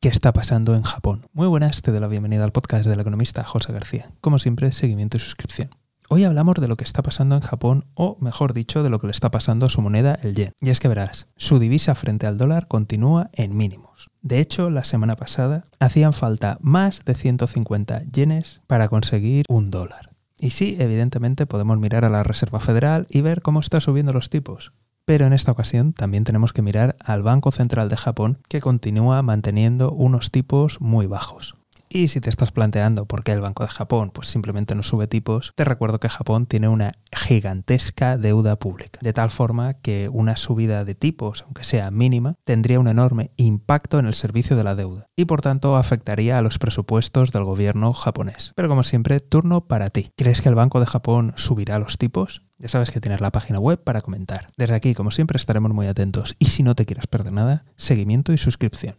¿Qué está pasando en Japón? Muy buenas, te doy la bienvenida al podcast del economista José García. Como siempre, seguimiento y suscripción. Hoy hablamos de lo que está pasando en Japón, o mejor dicho, de lo que le está pasando a su moneda, el yen. Y es que verás, su divisa frente al dólar continúa en mínimos. De hecho, la semana pasada hacían falta más de 150 yenes para conseguir un dólar. Y sí, evidentemente podemos mirar a la Reserva Federal y ver cómo está subiendo los tipos. Pero en esta ocasión también tenemos que mirar al Banco Central de Japón, que continúa manteniendo unos tipos muy bajos. Y si te estás planteando por qué el Banco de Japón pues simplemente no sube tipos, te recuerdo que Japón tiene una gigantesca deuda pública, de tal forma que una subida de tipos, aunque sea mínima, tendría un enorme impacto en el servicio de la deuda y por tanto afectaría a los presupuestos del gobierno japonés. Pero como siempre, turno para ti. ¿Crees que el Banco de Japón subirá los tipos? Ya sabes que tienes la página web para comentar. Desde aquí, como siempre, estaremos muy atentos y si no te quieres perder nada, seguimiento y suscripción.